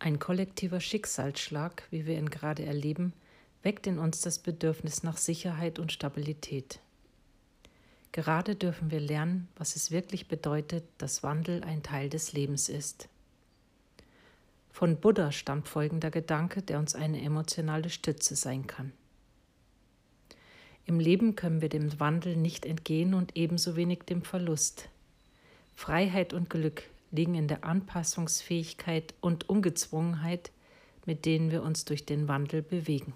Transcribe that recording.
Ein kollektiver Schicksalsschlag, wie wir ihn gerade erleben, weckt in uns das Bedürfnis nach Sicherheit und Stabilität. Gerade dürfen wir lernen, was es wirklich bedeutet, dass Wandel ein Teil des Lebens ist. Von Buddha stammt folgender Gedanke, der uns eine emotionale Stütze sein kann. Im Leben können wir dem Wandel nicht entgehen und ebenso wenig dem Verlust. Freiheit und Glück liegen in der Anpassungsfähigkeit und Ungezwungenheit, mit denen wir uns durch den Wandel bewegen.